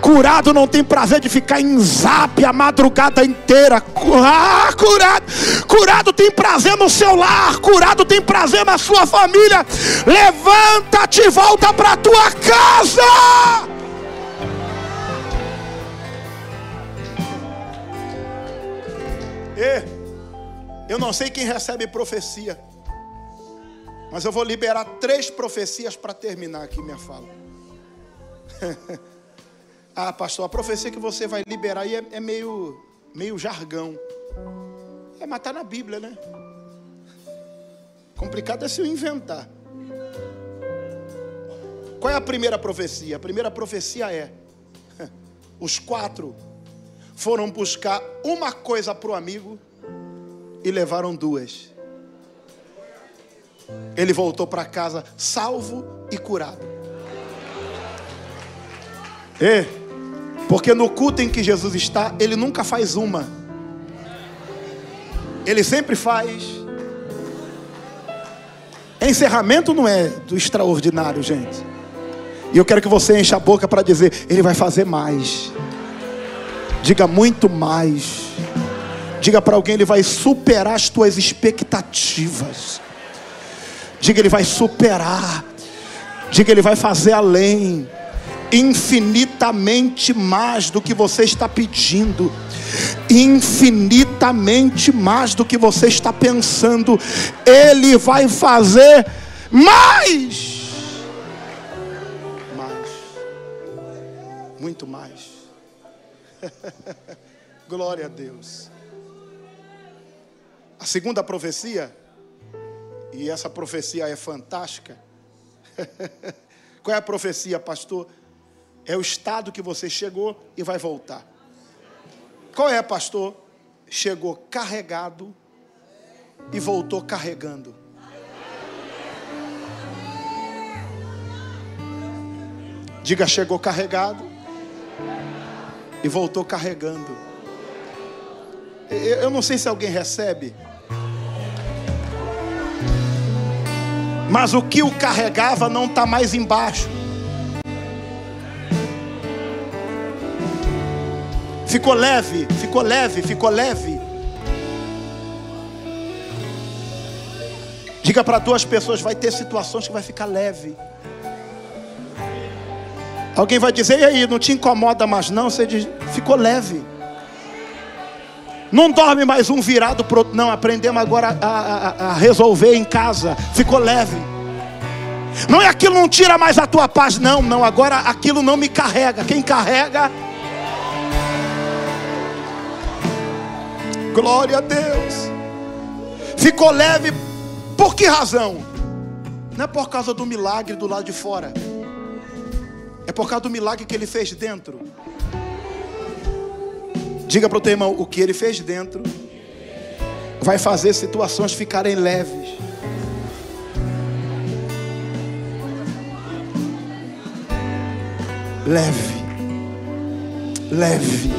Curado não tem prazer de ficar em zap a madrugada inteira. Ah, curado. Curado tem prazer no seu lar. Curado tem prazer na sua família. Levanta-te e volta para tua casa. E eu não sei quem recebe profecia. Mas eu vou liberar três profecias para terminar aqui minha fala. [LAUGHS] ah, pastor, a profecia que você vai liberar aí é, é meio, meio jargão. É matar na Bíblia, né? Complicado é se eu inventar. Qual é a primeira profecia? A primeira profecia é: [LAUGHS] os quatro foram buscar uma coisa para o amigo e levaram duas ele voltou para casa salvo e curado. E, porque no culto em que Jesus está, ele nunca faz uma, ele sempre faz. Encerramento não é do extraordinário, gente. E eu quero que você encha a boca para dizer: Ele vai fazer mais. Diga muito mais. Diga para alguém: Ele vai superar as tuas expectativas. Diga, Ele vai superar. Diga, Ele vai fazer além. Infinitamente mais do que você está pedindo. Infinitamente mais do que você está pensando. Ele vai fazer mais. Mais. Muito mais. [LAUGHS] Glória a Deus. A segunda profecia e essa profecia é fantástica. [LAUGHS] Qual é a profecia, pastor? É o estado que você chegou e vai voltar. Qual é, pastor? Chegou carregado e voltou carregando. Diga, chegou carregado e voltou carregando. Eu não sei se alguém recebe. Mas o que o carregava não está mais embaixo. Ficou leve, ficou leve, ficou leve. Diga para duas pessoas: vai ter situações que vai ficar leve. Alguém vai dizer, e aí, não te incomoda mais não? Você diz, ficou leve. Não dorme mais um virado para outro. Não, aprendemos agora a, a, a, resolver em casa. Ficou leve. Não é aquilo não tira mais a tua paz. Não, não. Agora aquilo não me carrega. Quem carrega. Glória a Deus. Ficou leve. Por que razão? Não é por causa do milagre do lado de fora. É por causa do milagre que ele fez dentro. Diga para o teu irmão: o que ele fez dentro vai fazer situações ficarem leves. Leve, leve.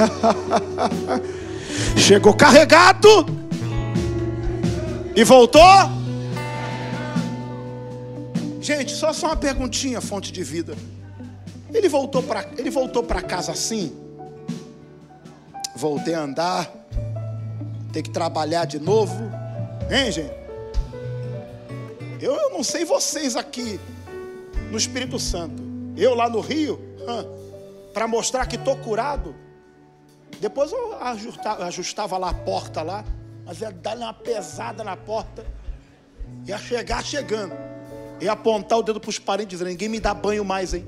[LAUGHS] Chegou carregado e voltou. Gente, só só uma perguntinha, fonte de vida. Ele voltou para ele voltou para casa assim? Voltei a andar, ter que trabalhar de novo, hein, gente? Eu, eu não sei vocês aqui no Espírito Santo, eu lá no Rio, para mostrar que estou curado. Depois eu ajustava, ajustava lá a porta lá, mas ia dar uma pesada na porta, ia chegar chegando, ia apontar o dedo para os parentes dizendo: ninguém me dá banho mais, hein?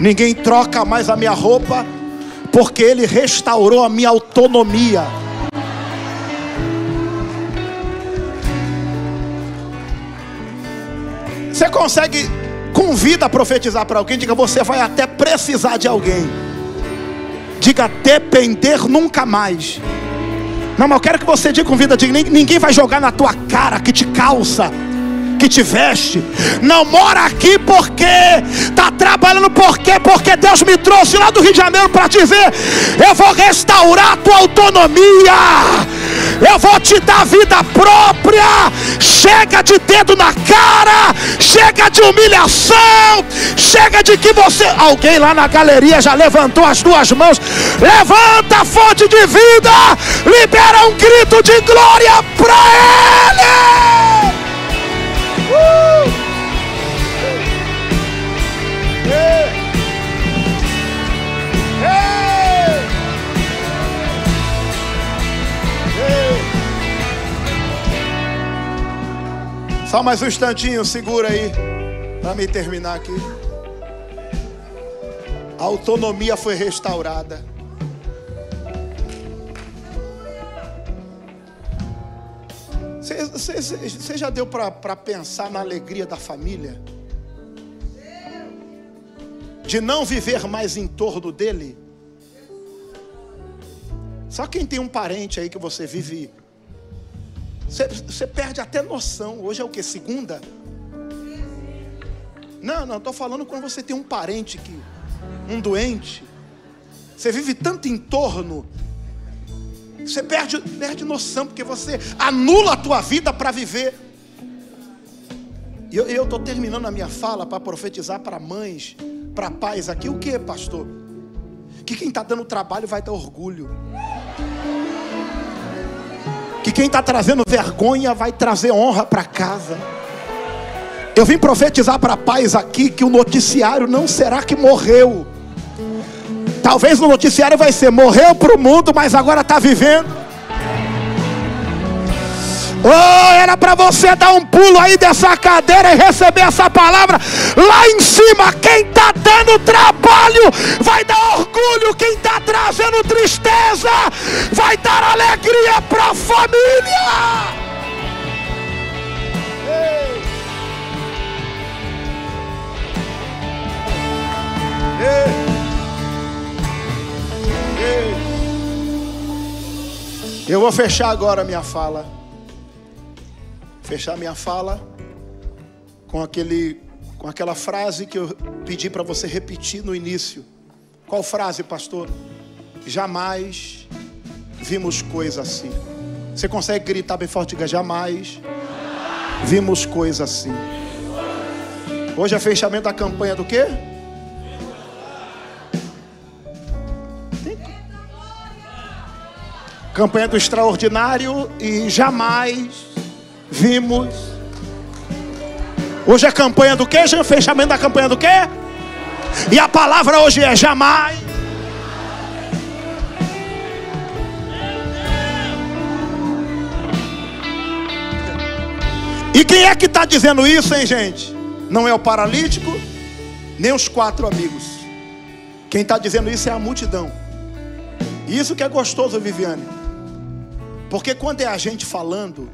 Ninguém troca mais a minha roupa porque Ele restaurou a minha autonomia. Você consegue, convida a profetizar para alguém, diga, você vai até precisar de alguém. Diga, depender nunca mais. Não, mas eu quero que você diga com vida, diga, ninguém vai jogar na tua cara que te calça que te veste. Não mora aqui porque está trabalhando por quê? Porque Deus me trouxe lá do Rio de Janeiro para te dizer: eu vou restaurar a tua autonomia. Eu vou te dar vida própria. Chega de dedo na cara, chega de humilhação, chega de que você. Alguém lá na galeria já levantou as duas mãos. Levanta a fonte de vida, libera um grito de glória para Ele. Só mais um instantinho, segura aí, para me terminar aqui. A autonomia foi restaurada. Você já deu para pensar na alegria da família? De não viver mais em torno dele? Só quem tem um parente aí que você vive você perde até noção. Hoje é o que? Segunda? Não, não, estou falando quando você tem um parente que. Um doente. Você vive tanto em torno. Você perde, perde noção, porque você anula a tua vida para viver. E eu estou terminando a minha fala para profetizar para mães, para pais aqui. O que, pastor? Que quem está dando trabalho vai ter orgulho que quem está trazendo vergonha vai trazer honra para casa. Eu vim profetizar para pais aqui que o noticiário não será que morreu. Talvez o noticiário vai ser morreu para o mundo, mas agora está vivendo. Oh, era para você dar um pulo aí dessa cadeira e receber essa palavra lá em cima. Quem está dando trabalho vai dar orgulho. Quem está trazendo tristeza vai dar alegria para a família. Ei. Ei. Eu vou fechar agora minha fala fechar minha fala com aquele com aquela frase que eu pedi para você repetir no início. Qual frase, pastor? Jamais vimos coisa assim. Você consegue gritar bem forte? Diga, jamais vimos coisa assim. Hoje é fechamento da campanha do quê? Campanha do extraordinário e jamais vimos. Hoje é campanha do que? Fechamento da campanha do que? E a palavra hoje é jamais. E quem é que está dizendo isso, hein, gente? Não é o paralítico, nem os quatro amigos. Quem está dizendo isso é a multidão. Isso que é gostoso, Viviane. Porque quando é a gente falando,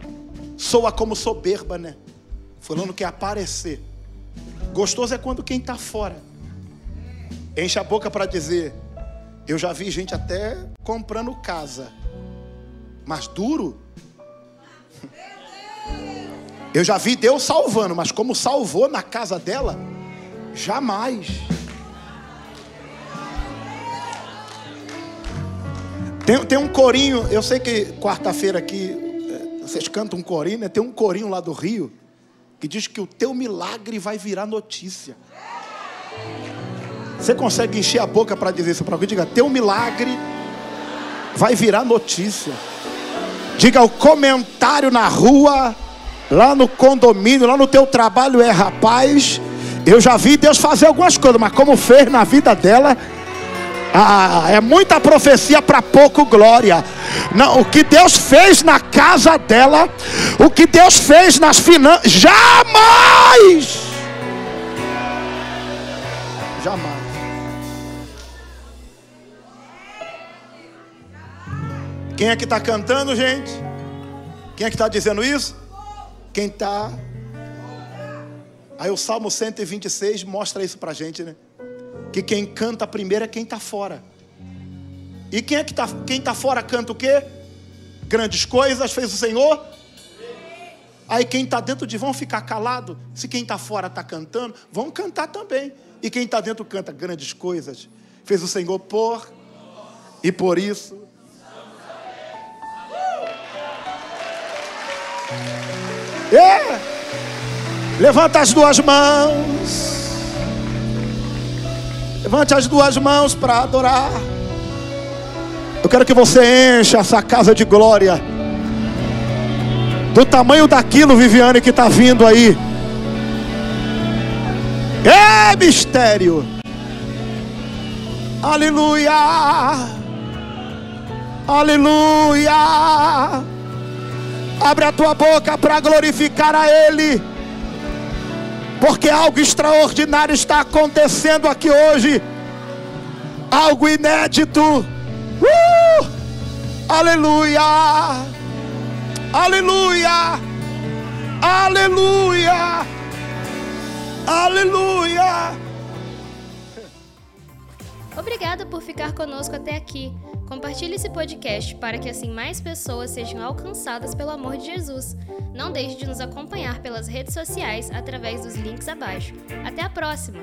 soa como soberba, né? Falando que é aparecer. Gostoso é quando quem está fora enche a boca para dizer: Eu já vi gente até comprando casa, mas duro. Eu já vi Deus salvando, mas como salvou na casa dela, jamais. Tem, tem um corinho, eu sei que quarta-feira aqui vocês cantam um corinho, né? Tem um corinho lá do Rio que diz que o teu milagre vai virar notícia. Você consegue encher a boca para dizer isso para alguém? Diga, teu milagre vai virar notícia. Diga o comentário na rua, lá no condomínio, lá no teu trabalho é rapaz. Eu já vi Deus fazer algumas coisas, mas como fez na vida dela, ah, é muita profecia para pouco glória. Não, o que Deus fez na casa dela, o que Deus fez nas finanças, jamais. Jamais. Quem é que está cantando, gente? Quem é que está dizendo isso? Quem está. Aí o Salmo 126 mostra isso para gente, né? Que quem canta primeiro é quem está fora. E quem é que está quem está fora canta o quê? Grandes coisas fez o Senhor. Aí quem está dentro de vão ficar calado. Se quem está fora está cantando, vão cantar também. E quem está dentro canta grandes coisas. Fez o Senhor por e por isso. É. Levanta as duas mãos. Levante as duas mãos para adorar. Eu quero que você encha essa casa de glória. Do tamanho daquilo, Viviane, que está vindo aí. É mistério. Aleluia. Aleluia. Abre a tua boca para glorificar a Ele. Porque algo extraordinário está acontecendo aqui hoje. Algo inédito. Uh! Aleluia. Aleluia. Aleluia. Aleluia. Obrigada por ficar conosco até aqui. Compartilhe esse podcast para que assim mais pessoas sejam alcançadas pelo amor de Jesus. Não deixe de nos acompanhar pelas redes sociais através dos links abaixo. Até a próxima!